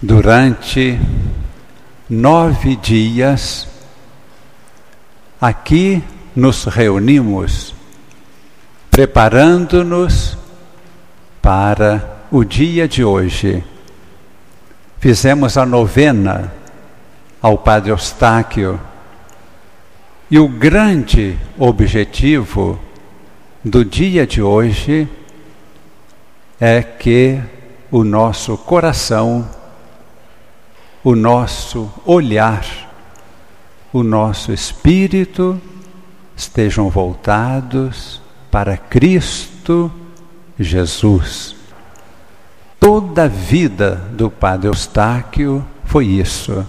Durante nove dias, aqui nos reunimos, preparando-nos para o dia de hoje. Fizemos a novena ao Padre Eustáquio e o grande objetivo do dia de hoje é que o nosso coração o nosso olhar, o nosso espírito estejam voltados para Cristo Jesus. Toda a vida do Padre Eustáquio foi isso,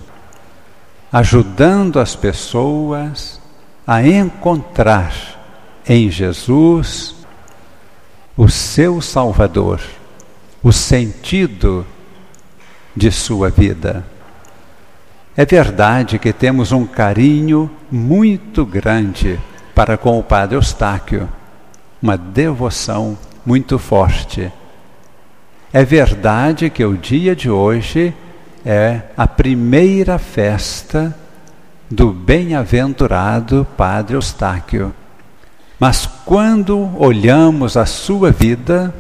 ajudando as pessoas a encontrar em Jesus o seu Salvador, o sentido de sua vida. É verdade que temos um carinho muito grande para com o Padre Eustáquio, uma devoção muito forte. É verdade que o dia de hoje é a primeira festa do bem-aventurado Padre Eustáquio. Mas quando olhamos a sua vida,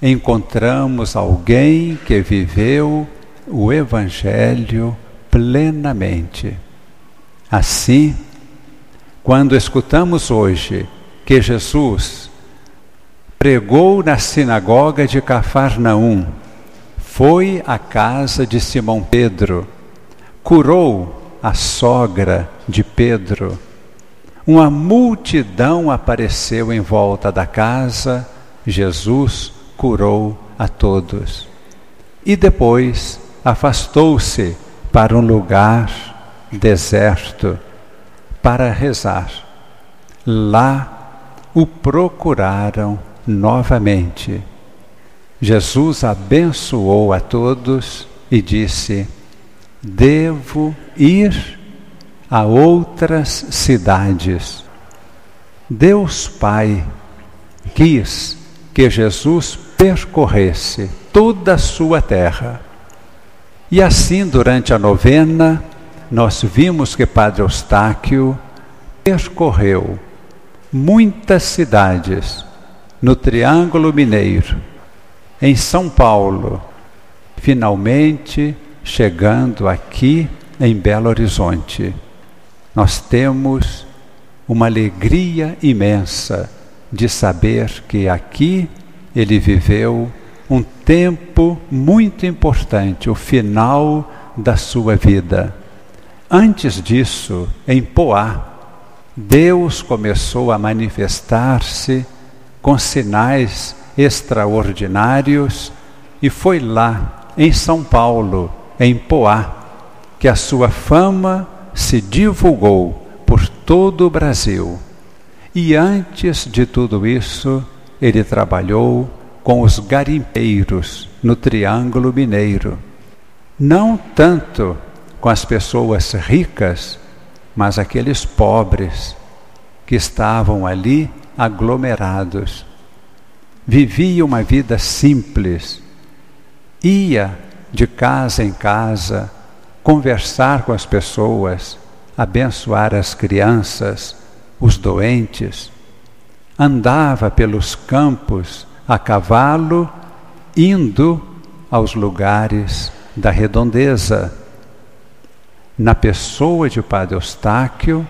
encontramos alguém que viveu o Evangelho plenamente. Assim, quando escutamos hoje que Jesus pregou na sinagoga de Cafarnaum, foi à casa de Simão Pedro, curou a sogra de Pedro, uma multidão apareceu em volta da casa, Jesus curou a todos. E depois afastou-se para um lugar deserto para rezar. Lá o procuraram novamente. Jesus abençoou a todos e disse: Devo ir a outras cidades. Deus Pai quis que Jesus percorresse toda a sua terra e assim, durante a novena, nós vimos que Padre Eustáquio percorreu muitas cidades no Triângulo Mineiro, em São Paulo, finalmente chegando aqui em Belo Horizonte. Nós temos uma alegria imensa de saber que aqui ele viveu um tempo muito importante, o final da sua vida. Antes disso, em Poá, Deus começou a manifestar-se com sinais extraordinários e foi lá, em São Paulo, em Poá, que a sua fama se divulgou por todo o Brasil. E antes de tudo isso, ele trabalhou com os garimpeiros no Triângulo Mineiro. Não tanto com as pessoas ricas, mas aqueles pobres que estavam ali aglomerados. Vivia uma vida simples, ia de casa em casa conversar com as pessoas, abençoar as crianças, os doentes, andava pelos campos a cavalo, indo aos lugares da redondeza. Na pessoa de Padre Eustáquio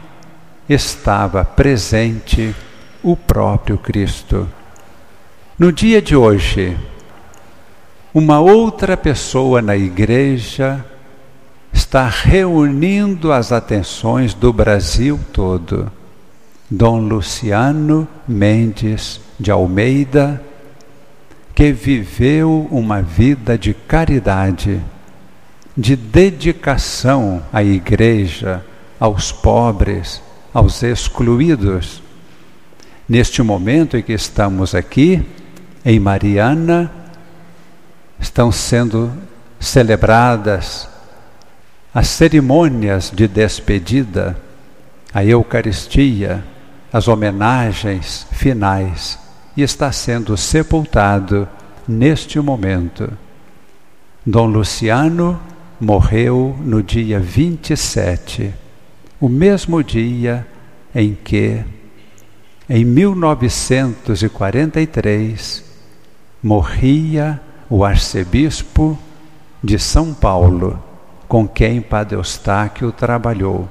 estava presente o próprio Cristo. No dia de hoje, uma outra pessoa na igreja está reunindo as atenções do Brasil todo. Dom Luciano Mendes de Almeida, que viveu uma vida de caridade, de dedicação à igreja, aos pobres, aos excluídos. Neste momento em que estamos aqui, em Mariana, estão sendo celebradas as cerimônias de despedida, a Eucaristia, as homenagens finais e está sendo sepultado neste momento. Dom Luciano morreu no dia 27, o mesmo dia em que, em 1943, morria o arcebispo de São Paulo, com quem Padre Eustáquio trabalhou.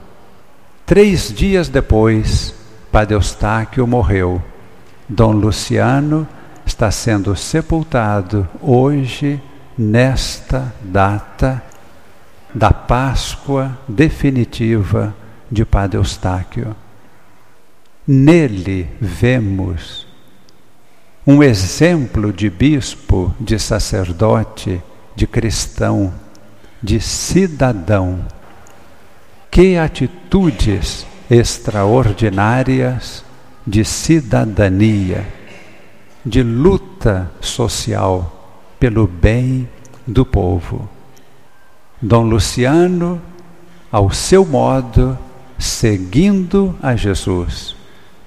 Três dias depois, Padre Eustáquio morreu. Dom Luciano está sendo sepultado hoje, nesta data da Páscoa definitiva de Padre Eustáquio. Nele vemos um exemplo de bispo, de sacerdote, de cristão, de cidadão. Que atitudes extraordinárias de cidadania, de luta social pelo bem do povo. Dom Luciano, ao seu modo, seguindo a Jesus.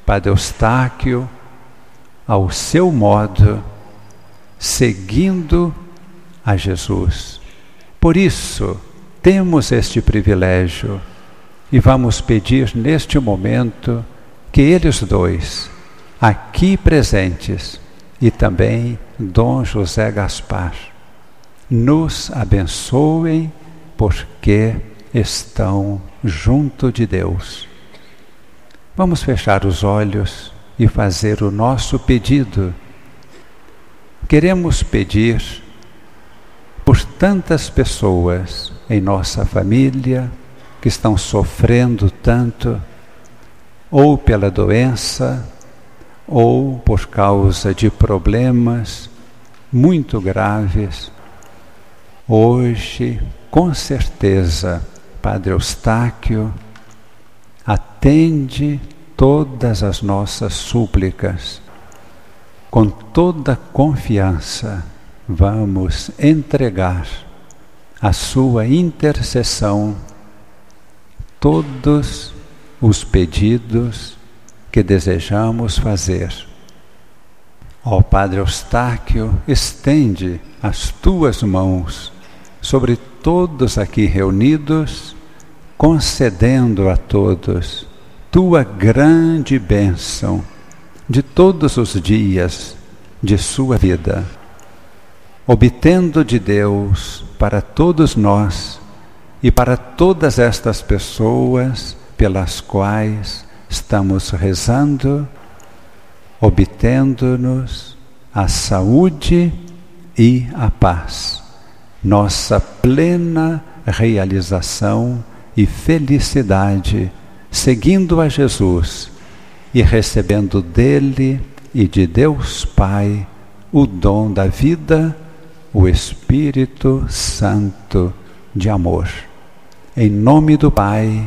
Padre Eustáquio, ao seu modo, seguindo a Jesus. Por isso, temos este privilégio e vamos pedir neste momento que eles dois, aqui presentes, e também Dom José Gaspar, nos abençoem porque estão junto de Deus. Vamos fechar os olhos e fazer o nosso pedido. Queremos pedir por tantas pessoas em nossa família que estão sofrendo tanto, ou pela doença, ou por causa de problemas muito graves. Hoje, com certeza, Padre Eustáquio atende todas as nossas súplicas. Com toda confiança, vamos entregar a sua intercessão todos os pedidos que desejamos fazer. Ó Padre Eustáquio, estende as tuas mãos sobre todos aqui reunidos, concedendo a todos tua grande bênção de todos os dias de sua vida, obtendo de Deus para todos nós e para todas estas pessoas pelas quais estamos rezando, obtendo-nos a saúde e a paz nossa plena realização e felicidade, seguindo a Jesus e recebendo dele e de Deus Pai o dom da vida, o Espírito Santo de amor. Em nome do Pai